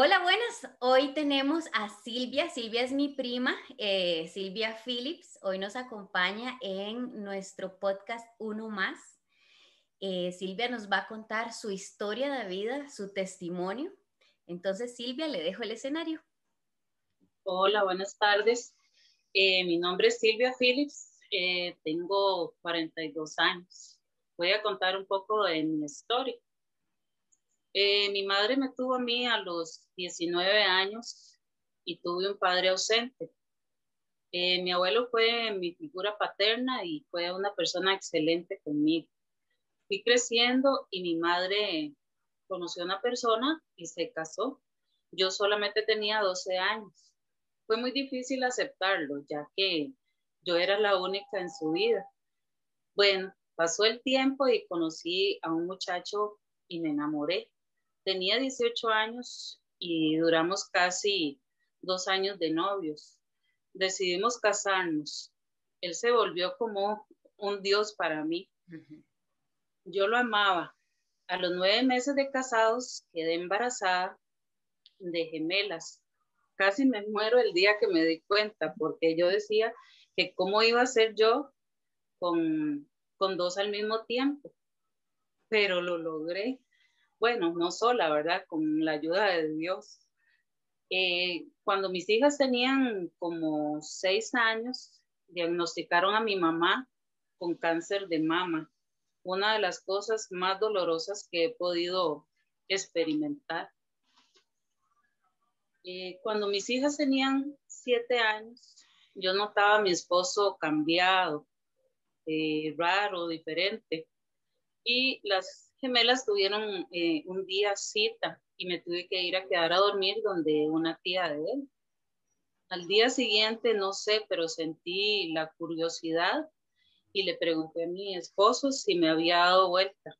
Hola, buenas. Hoy tenemos a Silvia. Silvia es mi prima, eh, Silvia Phillips. Hoy nos acompaña en nuestro podcast Uno Más. Eh, Silvia nos va a contar su historia de vida, su testimonio. Entonces, Silvia, le dejo el escenario. Hola, buenas tardes. Eh, mi nombre es Silvia Phillips. tengo 42 años. Voy a contar un poco de mi historia. Eh, mi madre me tuvo a mí a los 19 años y tuve un padre ausente. Eh, mi abuelo fue mi figura paterna y fue una persona excelente conmigo. Fui creciendo y mi madre conoció a una persona y se casó. Yo solamente tenía 12 años. Fue muy difícil aceptarlo, ya que yo era la única en su vida. Bueno, pasó el tiempo y conocí a un muchacho y me enamoré. Tenía 18 años y duramos casi dos años de novios. Decidimos casarnos. Él se volvió como un dios para mí. Yo lo amaba. A los nueve meses de casados quedé embarazada de gemelas. Casi me muero el día que me di cuenta porque yo decía que cómo iba a ser yo con, con dos al mismo tiempo. Pero lo logré bueno, no sola, ¿verdad? Con la ayuda de Dios. Eh, cuando mis hijas tenían como seis años, diagnosticaron a mi mamá con cáncer de mama, una de las cosas más dolorosas que he podido experimentar. Eh, cuando mis hijas tenían siete años, yo notaba a mi esposo cambiado, eh, raro, diferente. Y las gemelas tuvieron eh, un día cita y me tuve que ir a quedar a dormir donde una tía de él. Al día siguiente, no sé, pero sentí la curiosidad y le pregunté a mi esposo si me había dado vuelta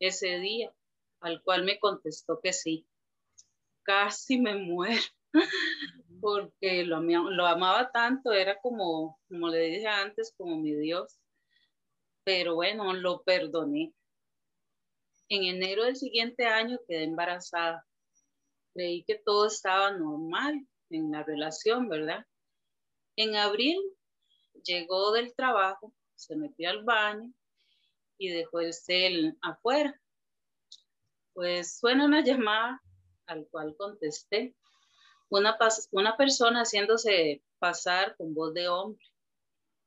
ese día, al cual me contestó que sí. Casi me muero porque lo, lo amaba tanto, era como, como le dije antes, como mi Dios. Pero bueno, lo perdoné en enero del siguiente año quedé embarazada. Creí que todo estaba normal en la relación, ¿verdad? En abril llegó del trabajo, se metió al baño y dejó el cel afuera. Pues suena una llamada al cual contesté. Una, una persona haciéndose pasar con voz de hombre.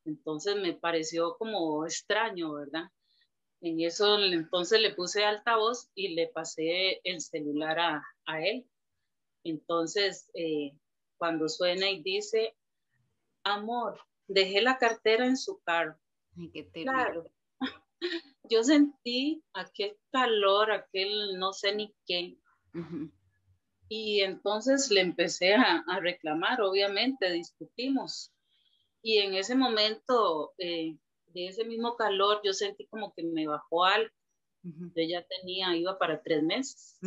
Entonces me pareció como extraño, ¿verdad? En eso entonces le puse altavoz y le pasé el celular a, él. Entonces, eh, cuando suena y dice, amor, dejé la cartera en su carro. Ay, qué claro. Yo sentí aquel calor, aquel no sé ni qué. Y entonces le empecé a, reclamar, obviamente, discutimos. Y en ese momento eh, de ese mismo calor yo sentí como que me bajó algo. Yo ya tenía, iba para tres meses.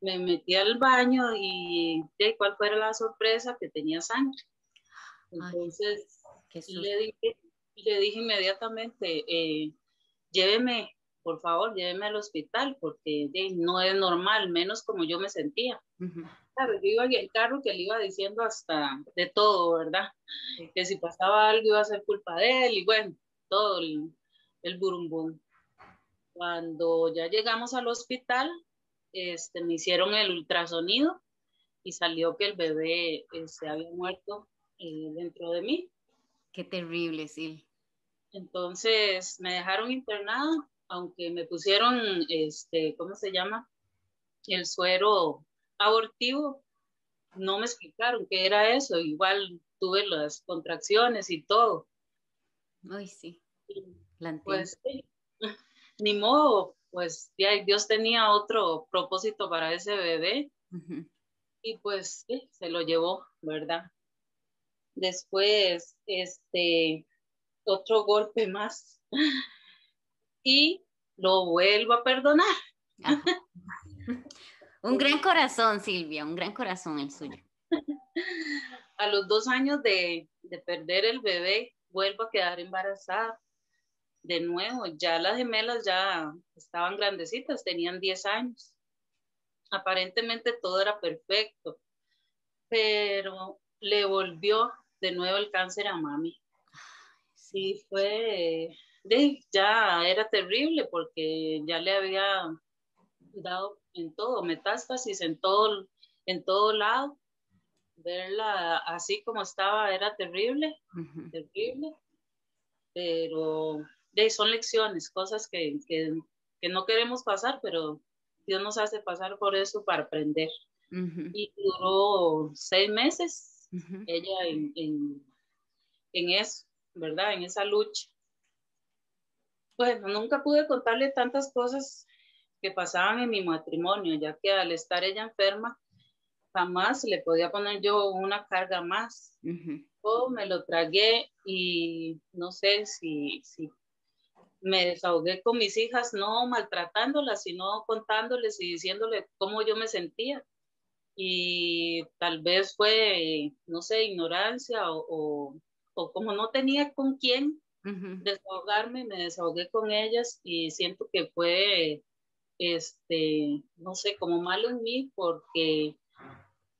Me metí al baño y ¿de cuál fue la sorpresa? Que tenía sangre. Entonces le, dije, le dije inmediatamente, eh, lléveme, por favor, lléveme al hospital porque no es normal, menos como yo me sentía. Claro, yo iba en el carro que le iba diciendo hasta de todo, ¿verdad? Que si pasaba algo iba a ser culpa de él y bueno, todo el, el burumbum. Cuando ya llegamos al hospital, este, me hicieron el ultrasonido y salió que el bebé se este, había muerto eh, dentro de mí. Qué terrible, sí. Entonces me dejaron internada, aunque me pusieron, este, ¿cómo se llama? El suero abortivo, no me explicaron qué era eso, igual tuve las contracciones y todo. Ay, sí. pues ni modo, pues ya Dios tenía otro propósito para ese bebé y pues se lo llevó, ¿verdad? Después, este, otro golpe más y lo vuelvo a perdonar. Un gran corazón, Silvia, un gran corazón el suyo. A los dos años de, perder el bebé, vuelvo a quedar embarazada. De nuevo, ya las gemelas ya estaban grandecitas, tenían 10 años. aparentemente todo era perfecto, pero le volvió de nuevo el cáncer a mami. Sí, fue, ya era terrible porque ya le había dado en todo, metástasis en todo, en todo lado. Verla así como estaba era terrible, terrible. Pero de, son lecciones, cosas que, que, no queremos pasar, pero Dios nos hace pasar por eso para aprender. Y duró seis meses ella en, en, en eso, ¿verdad? En esa lucha. Bueno, nunca pude contarle tantas cosas que pasaban en mi matrimonio, ya que al estar ella enferma, jamás le podía poner yo una carga más. Uh me lo tragué y no sé si, si me desahogué con mis hijas, no maltratándolas, sino contándoles y diciéndoles cómo yo me sentía. Y tal vez fue, no sé, ignorancia o, o, como no tenía con quién desahogarme, me desahogué con ellas y siento que fue, este, no sé, como malo en mí porque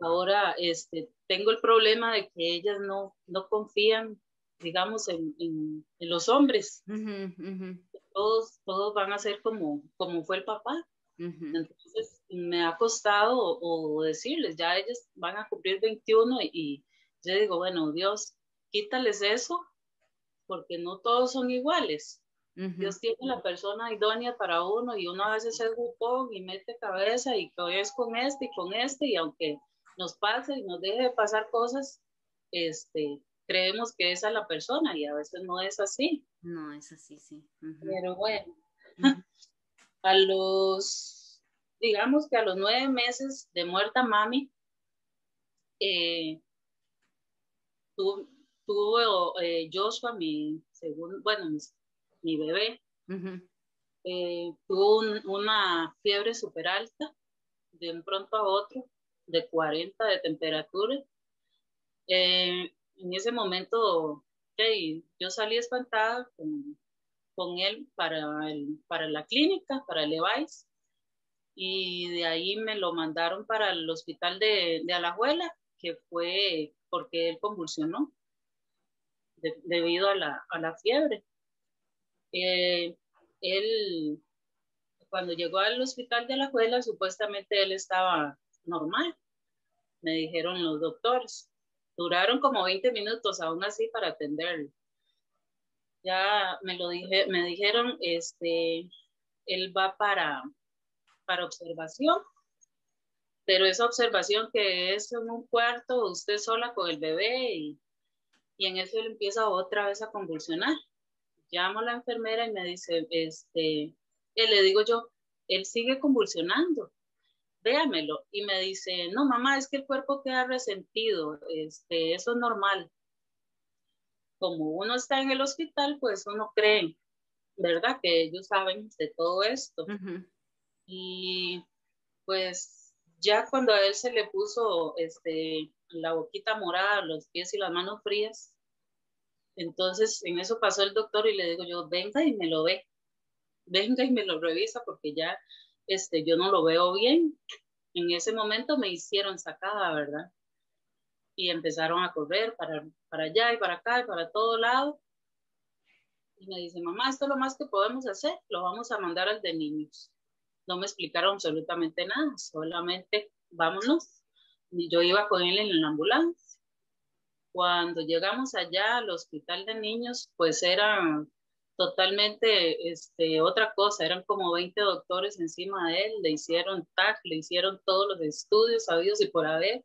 ahora este, tengo el problema de que ellas no, no confían, digamos, en, en, los hombres. Todos, todos van a ser como, como fue el papá. Entonces me ha costado o, decirles, ya ellas van a cumplir 21 y, yo digo, bueno, Dios, quítales eso porque no todos son iguales. Dios tiene la persona idónea para uno y uno a veces es grupón y mete cabeza y es con este y con este y aunque nos pase y nos deje de pasar cosas, este, creemos que esa es la persona y a veces no es así. No es así, sí. Pero bueno, a los, digamos que a los nueve meses de muerta mami, eh, tuvo, eh, Joshua, mi segundo, bueno, mi, bebé, eh, tuvo una fiebre súper alta de un pronto a otro de 40 de temperatura. Eh, en ese momento, yo salí espantada con, con él para, el, para la clínica, para el EVAIS, y de ahí me lo mandaron para el hospital de, de Alajuela, que fue porque él convulsionó debido a la, a la fiebre. Eh, él, cuando llegó al hospital de Alajuela, supuestamente él estaba normal, me dijeron los doctores. Duraron como 20 minutos aún así para atenderlo. Ya me lo dije, me dijeron, este, él va para, para observación, pero esa observación que es en un cuarto, usted sola con el bebé y, y en eso él empieza otra vez a convulsionar. Llamo a la enfermera y me dice, este, le digo yo, él sigue convulsionando véamelo. Y me dice, no, mamá, es que el cuerpo queda resentido, este, eso es normal. Como uno está en el hospital, pues uno cree, ¿verdad? Que ellos saben de todo esto. Y pues ya cuando a él se le puso este, la boquita morada, los pies y las manos frías, entonces en eso pasó el doctor y le digo yo, venga y me lo ve, venga y me lo revisa porque ya este, yo no lo veo bien. En ese momento me hicieron sacada, ¿verdad? Y empezaron a correr para, para allá y para acá y para todo lado. Y me dice, mamá, esto es lo más que podemos hacer, lo vamos a mandar al de niños. No me explicaron absolutamente nada, solamente vámonos. Y yo iba con él en la ambulancia. Cuando llegamos allá al hospital de niños, pues eran totalmente este, otra cosa, eran como 20 doctores encima de él, le hicieron TAC, le hicieron todos los estudios sabidos y por haber.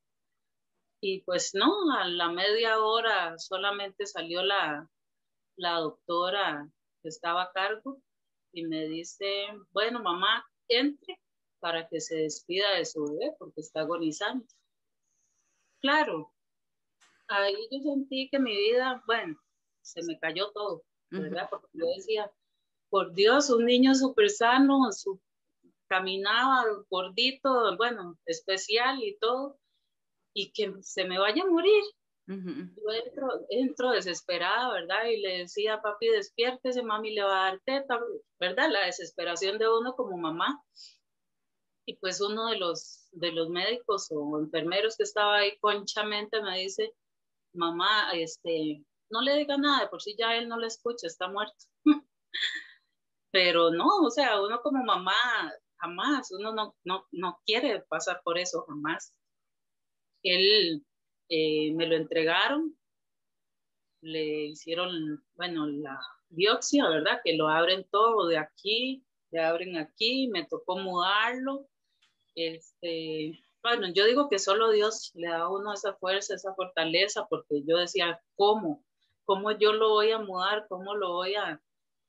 Y pues no, a la media hora solamente salió la, la doctora que estaba a cargo y me dice, bueno, mamá, entre para que se despida de su bebé porque está agonizando. Claro, ahí yo sentí que mi vida, bueno, se me cayó todo ¿verdad? Porque yo decía, por Dios, un niño súper sano, su, caminaba gordito, bueno, especial y todo, y que se me vaya a morir. Yo entro, entro, desesperada, ¿verdad? Y le decía, papi, despiértese, mami le va a dar teta, ¿verdad? La desesperación de uno como mamá. y pues uno de los, de los médicos o enfermeros que estaba ahí conchamente me dice, mamá, este, no le diga nada, por si ya él no le escucha, está muerto. Pero no, o sea, uno como mamá, jamás, uno no, no, no quiere pasar por eso, jamás. Él eh, me lo entregaron, le hicieron, bueno, la biopsia, ¿verdad? Que lo abren todo de aquí, le abren aquí, me tocó mudarlo. Este, bueno, yo digo que solo Dios le da a uno esa fuerza, esa fortaleza, porque yo decía, ¿cómo? ¿Cómo yo lo voy a mudar? ¿Cómo lo voy a,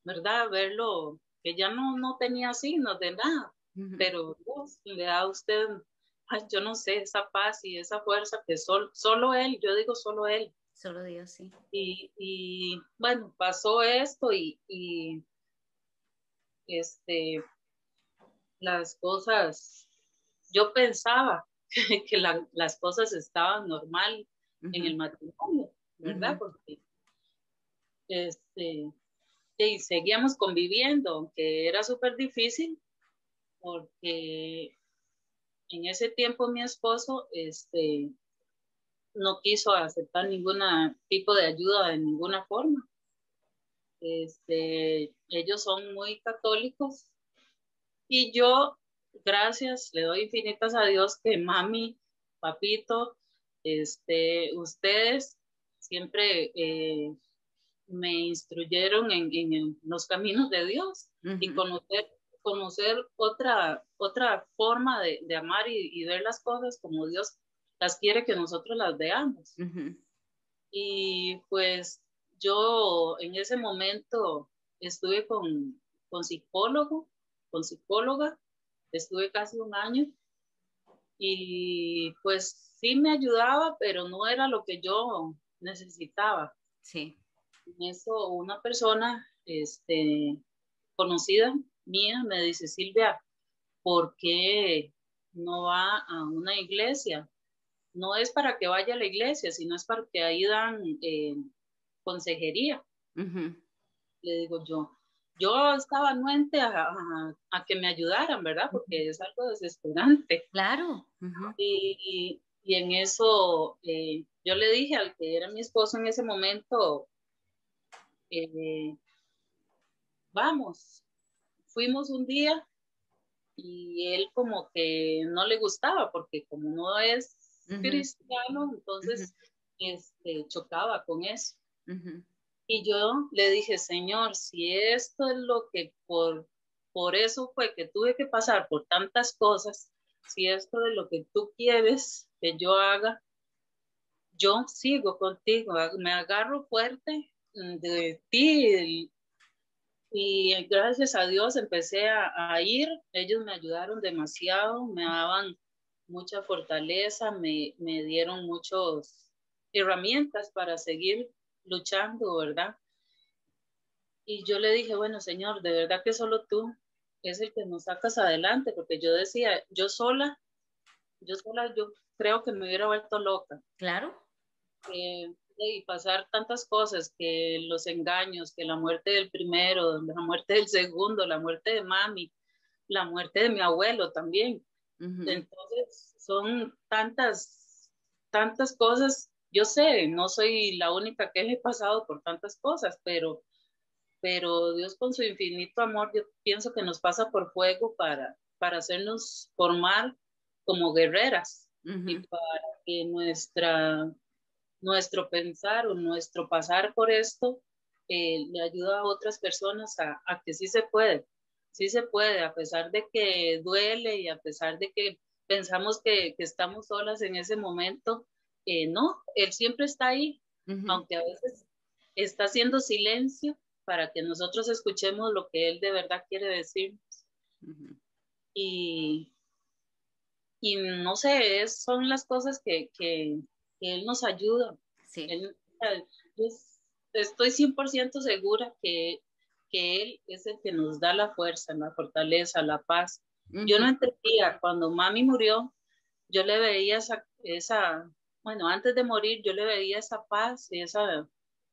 verdad? Verlo, que ya no, no tenía signos de nada, pero Dios le da a usted, yo no sé, esa paz y esa fuerza que sol, solo Él, yo digo solo Él. Solo Dios, sí. Y, y bueno, pasó esto y, y este, las cosas, yo pensaba que las cosas estaban normal en el matrimonio, ¿verdad? Porque este, y seguíamos conviviendo, aunque era súper difícil, porque en ese tiempo mi esposo este, no quiso aceptar ningún tipo de ayuda de ninguna forma. Este, ellos son muy católicos y yo, gracias, le doy infinitas a Dios que mami, papito, este, ustedes siempre eh, me instruyeron en, en, los caminos de Dios y conocer, conocer otra, otra forma de, de amar y, y, ver las cosas como Dios las quiere que nosotros las veamos. Y pues yo en ese momento estuve con, con psicólogo, con psicóloga, estuve casi un año y pues sí me ayudaba, pero no era lo que yo necesitaba. Sí. En eso una persona este, conocida mía me dice, Silvia, ¿por qué no va a una iglesia? No es para que vaya a la iglesia, sino es para que ahí dan eh, consejería. Le digo yo, yo estaba anuente a, a, que me ayudaran, ¿verdad? Porque es algo desesperante. Claro. y, y, en eso eh, yo le dije al que era mi esposo en ese momento, eh, vamos, fuimos un día y él como que no le gustaba porque como no es cristiano, entonces este, chocaba con eso. Y yo le dije, Señor, si esto es lo que por, por eso fue que tuve que pasar por tantas cosas, si esto es lo que tú quieres que yo haga, yo sigo contigo, me agarro fuerte de ti y gracias a Dios empecé a, ir, ellos me ayudaron demasiado, me daban mucha fortaleza, me, me dieron muchas herramientas para seguir luchando, ¿verdad? Y yo le dije, bueno, Señor, de verdad que solo tú es el que nos sacas adelante, porque yo decía, yo sola, yo sola, yo creo que me hubiera vuelto loca. Claro. Eh, y pasar tantas cosas, que los engaños, que la muerte del primero, la muerte del segundo, la muerte de mami, la muerte de mi abuelo también. Entonces, son tantas, tantas cosas. Yo sé, no soy la única que he pasado por tantas cosas, pero, pero Dios con su infinito amor, yo pienso que nos pasa por fuego para, para hacernos formar como guerreras y para que nuestra nuestro pensar o nuestro pasar por esto eh, le ayuda a otras personas a, que sí se puede, sí se puede, a pesar de que duele y a pesar de que pensamos que, estamos solas en ese momento, eh, no, Él siempre está ahí, aunque a veces está haciendo silencio para que nosotros escuchemos lo que Él de verdad quiere decirnos. y, y no sé, son las cosas que, que, él nos ayuda. Sí. estoy 100% segura que, que Él es el que nos da la fuerza, la fortaleza, la paz. Yo no entendía, cuando mami murió, yo le veía esa, esa, bueno, antes de morir, yo le veía esa paz y esa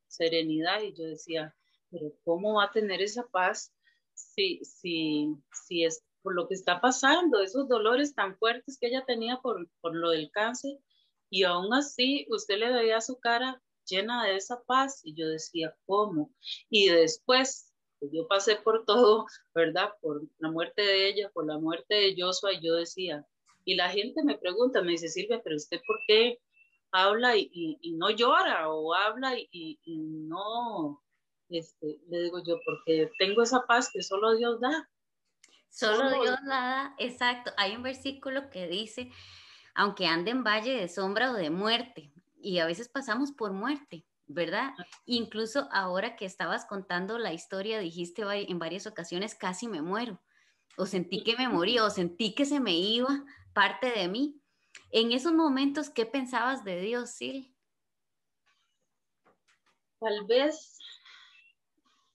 serenidad y yo decía, pero ¿cómo va a tener esa paz si, si, si es por lo que está pasando, esos dolores tan fuertes que ella tenía por, por lo del cáncer, y aún así usted le veía su cara llena de esa paz y yo decía, ¿cómo? Y después yo pasé por todo, ¿verdad? Por la muerte de ella, por la muerte de Joshua y yo decía, y la gente me pregunta, me dice, Silvia, pero usted por qué habla y, no llora o habla y, no, este, le digo yo, porque tengo esa paz que solo Dios da. Solo Dios la da, exacto. Hay un versículo que dice, aunque ande en valle de sombra o de muerte, y a veces pasamos por muerte, ¿verdad? Incluso ahora que estabas contando la historia, dijiste en varias ocasiones, casi me muero, o sentí que me moría, o sentí que se me iba parte de mí. En esos momentos, ¿qué pensabas de Dios, Sil? Tal vez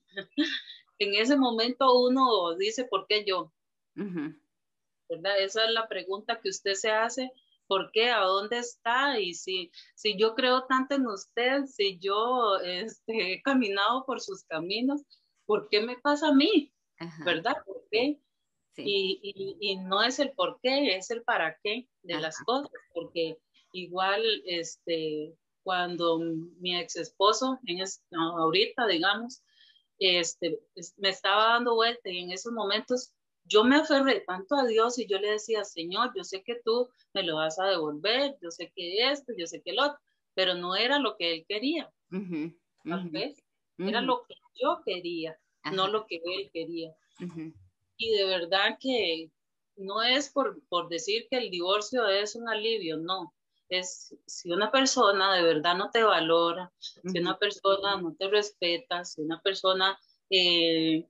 en ese momento uno dice, ¿por qué yo? ¿Verdad? Esa es la pregunta que usted se hace. ¿Por qué? ¿A dónde está? Y si, si yo creo tanto en usted, si yo este, he caminado por sus caminos, ¿por qué me pasa a mí? ¿Verdad? ¿Por qué? Y, y, no es el por qué, es el para qué de las cosas, porque igual este, cuando mi ex esposo, en ahorita digamos, este, me estaba dando vuelta y en esos momentos yo me aferré tanto a Dios y yo le decía, Señor, yo sé que tú me lo vas a devolver, yo sé que esto, yo sé que lo otro, pero no era lo que él quería. Tal vez era lo que yo quería, no lo que él quería y de verdad que no es por, por decir que el divorcio es un alivio, no. Es si una persona de verdad no te valora, si una persona no te respeta, si una persona eh,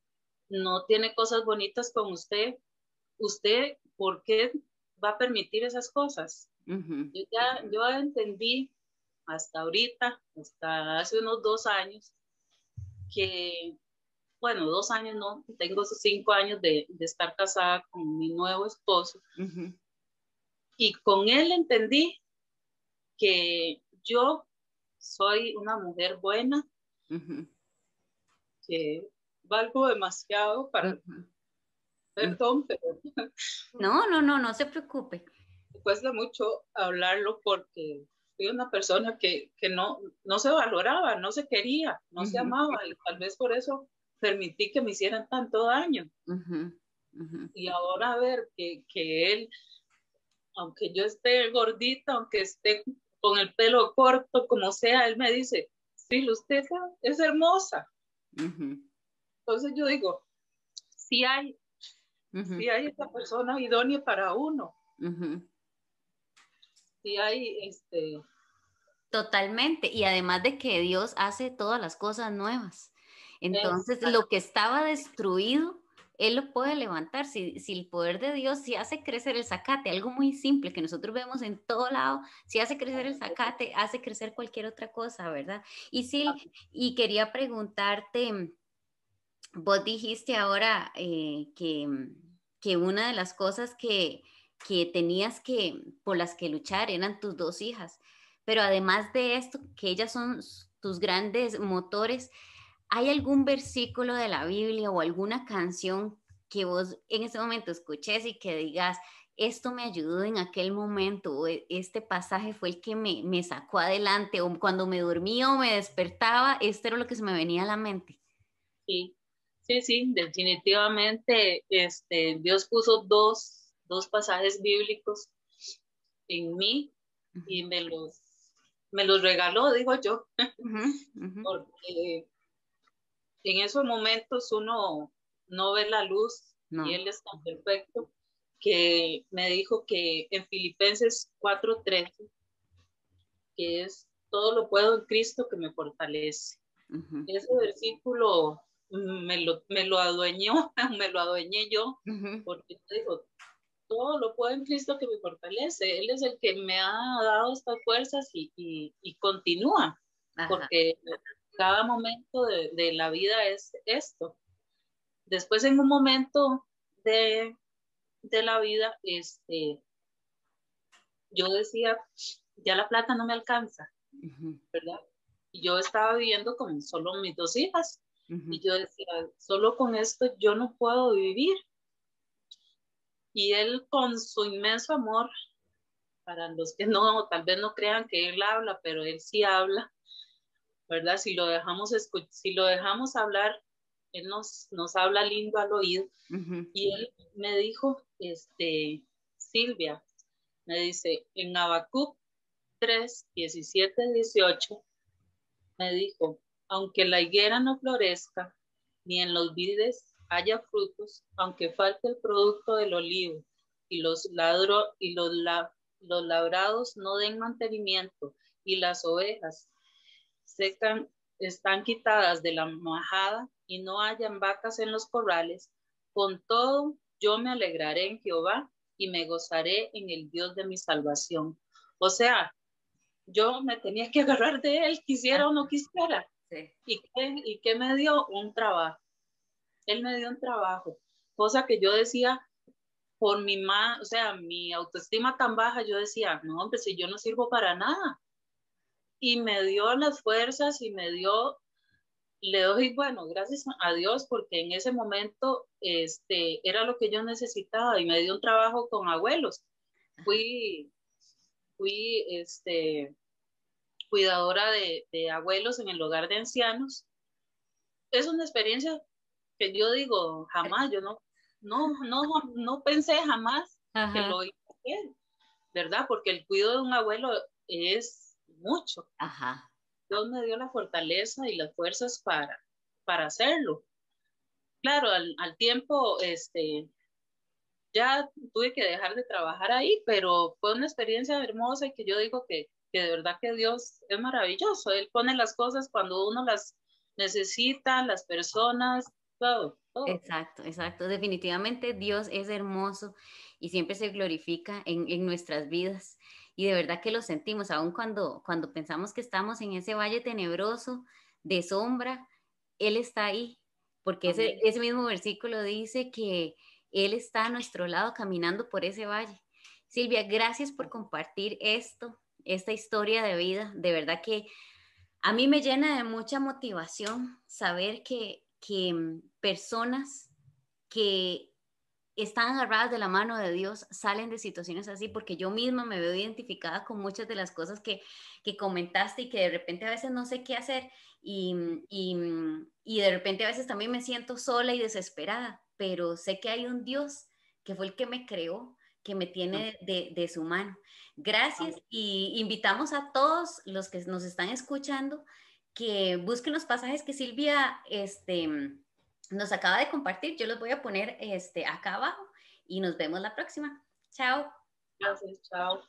no tiene cosas bonitas con usted, usted, ¿por qué va a permitir esas cosas? Yo ya yo entendí hasta ahorita, hasta hace unos dos años, que bueno, dos años no, tengo cinco años de, estar casada con mi nuevo esposo. Y con él entendí que yo soy una mujer buena, que valgo demasiado para... Perdón, pero... No, no, no, no se preocupe. Me cuesta mucho hablarlo porque fui una persona que, no, no se valoraba, no se quería, no se amaba y tal vez por eso permití que me hicieran tanto daño. Y ahora a ver que, que, él, aunque yo esté gordita, aunque esté con el pelo corto, como sea, él me dice, sí, usted es hermosa. Entonces yo digo, si hay, si hay esta persona idónea para uno. Si hay este... Totalmente. Y además de que Dios hace todas las cosas nuevas. Entonces, lo que estaba destruido, Él lo puede levantar. Si, el poder de Dios, si hace crecer el zacate, algo muy simple que nosotros vemos en todo lado, si hace crecer el zacate, hace crecer cualquier otra cosa, ¿verdad? Y sí, y quería preguntarte, vos dijiste ahora eh, que, que una de las cosas que, que tenías que, por las que luchar eran tus dos hijas, pero además de esto, que ellas son tus grandes motores, ¿Hay algún versículo de la Biblia o alguna canción que vos en ese momento escuches y que digas, esto me ayudó en aquel momento, o e, este pasaje fue el que me, me sacó adelante, o cuando me dormía o me despertaba, esto era lo que se me venía a la mente? Sí, sí, sí, definitivamente este, Dios puso dos, dos pasajes bíblicos en mí y me los, me los regaló, digo yo, porque en esos momentos uno no ve la luz y Él es tan perfecto que me dijo que en Filipenses 4:13, que es todo lo puedo en Cristo que me fortalece. Ese versículo me lo, me lo adueñó, me lo adueñé yo, porque dijo, todo lo puedo en Cristo que me fortalece. Él es el que me ha dado estas fuerzas y, y, continúa, porque cada momento de, la vida es esto. Después en un momento de, la vida, este, yo decía, ya la plata no me alcanza, ¿verdad? Y yo estaba viviendo con solo mis dos hijas. Y yo decía, solo con esto yo no puedo vivir. Y él con su inmenso amor, para los que no, tal vez no crean que él habla, pero él sí habla, ¿verdad? Si lo dejamos, si lo dejamos hablar, él nos, nos habla lindo al oído. Y él me dijo, este, Silvia, me dice, en Habacuc 3, 17, 18, me dijo, aunque la higuera no florezca, ni en los vides haya frutos, aunque falte el producto del olivo, y los, ladro, y los, los labrados no den mantenimiento, y las ovejas secan, están quitadas de la majada, y no hayan vacas en los corrales, con todo yo me alegraré en Jehová y me gozaré en el Dios de mi salvación. O sea, yo me tenía que agarrar de él, quisiera o no quisiera. ¿Y, qué, ¿Y qué me dio? Un trabajo. Él me dio un trabajo, cosa que yo decía, por mi más, o sea, mi autoestima tan baja, yo decía, no, hombre, si yo no sirvo para nada. Y me dio las fuerzas y me dio, le doy, bueno, gracias a Dios, porque en ese momento este, era lo que yo necesitaba y me dio un trabajo con abuelos. Fui, fui, este, cuidadora de, de, abuelos en el hogar de ancianos. Es una experiencia que yo digo, jamás, yo no, no, no, no pensé jamás que lo iba a hacer, ¿verdad? Porque el cuidado de un abuelo es mucho. Ajá. Dios me dio la fortaleza y las fuerzas para, para hacerlo. Claro, al, al tiempo, este, ya tuve que dejar de trabajar ahí, pero fue una experiencia hermosa y que yo digo que que de verdad que Dios es maravilloso. Él pone las cosas cuando uno las necesita, las personas, todo. Exacto, exacto. Definitivamente Dios es hermoso y siempre se glorifica en, en, nuestras vidas. Y de verdad que lo sentimos, aun cuando, cuando pensamos que estamos en ese valle tenebroso de sombra, Él está ahí, porque ese, ese mismo versículo dice que Él está a nuestro lado caminando por ese valle. Silvia, gracias por compartir esto esta historia de vida. De verdad que a mí me llena de mucha motivación saber que, que mm, personas que están agarradas de la mano de Dios salen de situaciones así, porque yo misma me veo identificada con muchas de las cosas que, que comentaste y que de repente a veces no sé qué hacer y, y, y de repente a veces también me siento sola y desesperada, pero sé que hay un Dios que fue el que me creó, que me tiene de, de su mano. Gracias y invitamos a todos los que nos están escuchando que busquen los pasajes que Silvia este, nos acaba de compartir. Yo los voy a poner este, acá abajo y nos vemos la próxima. Chao. Gracias, chao.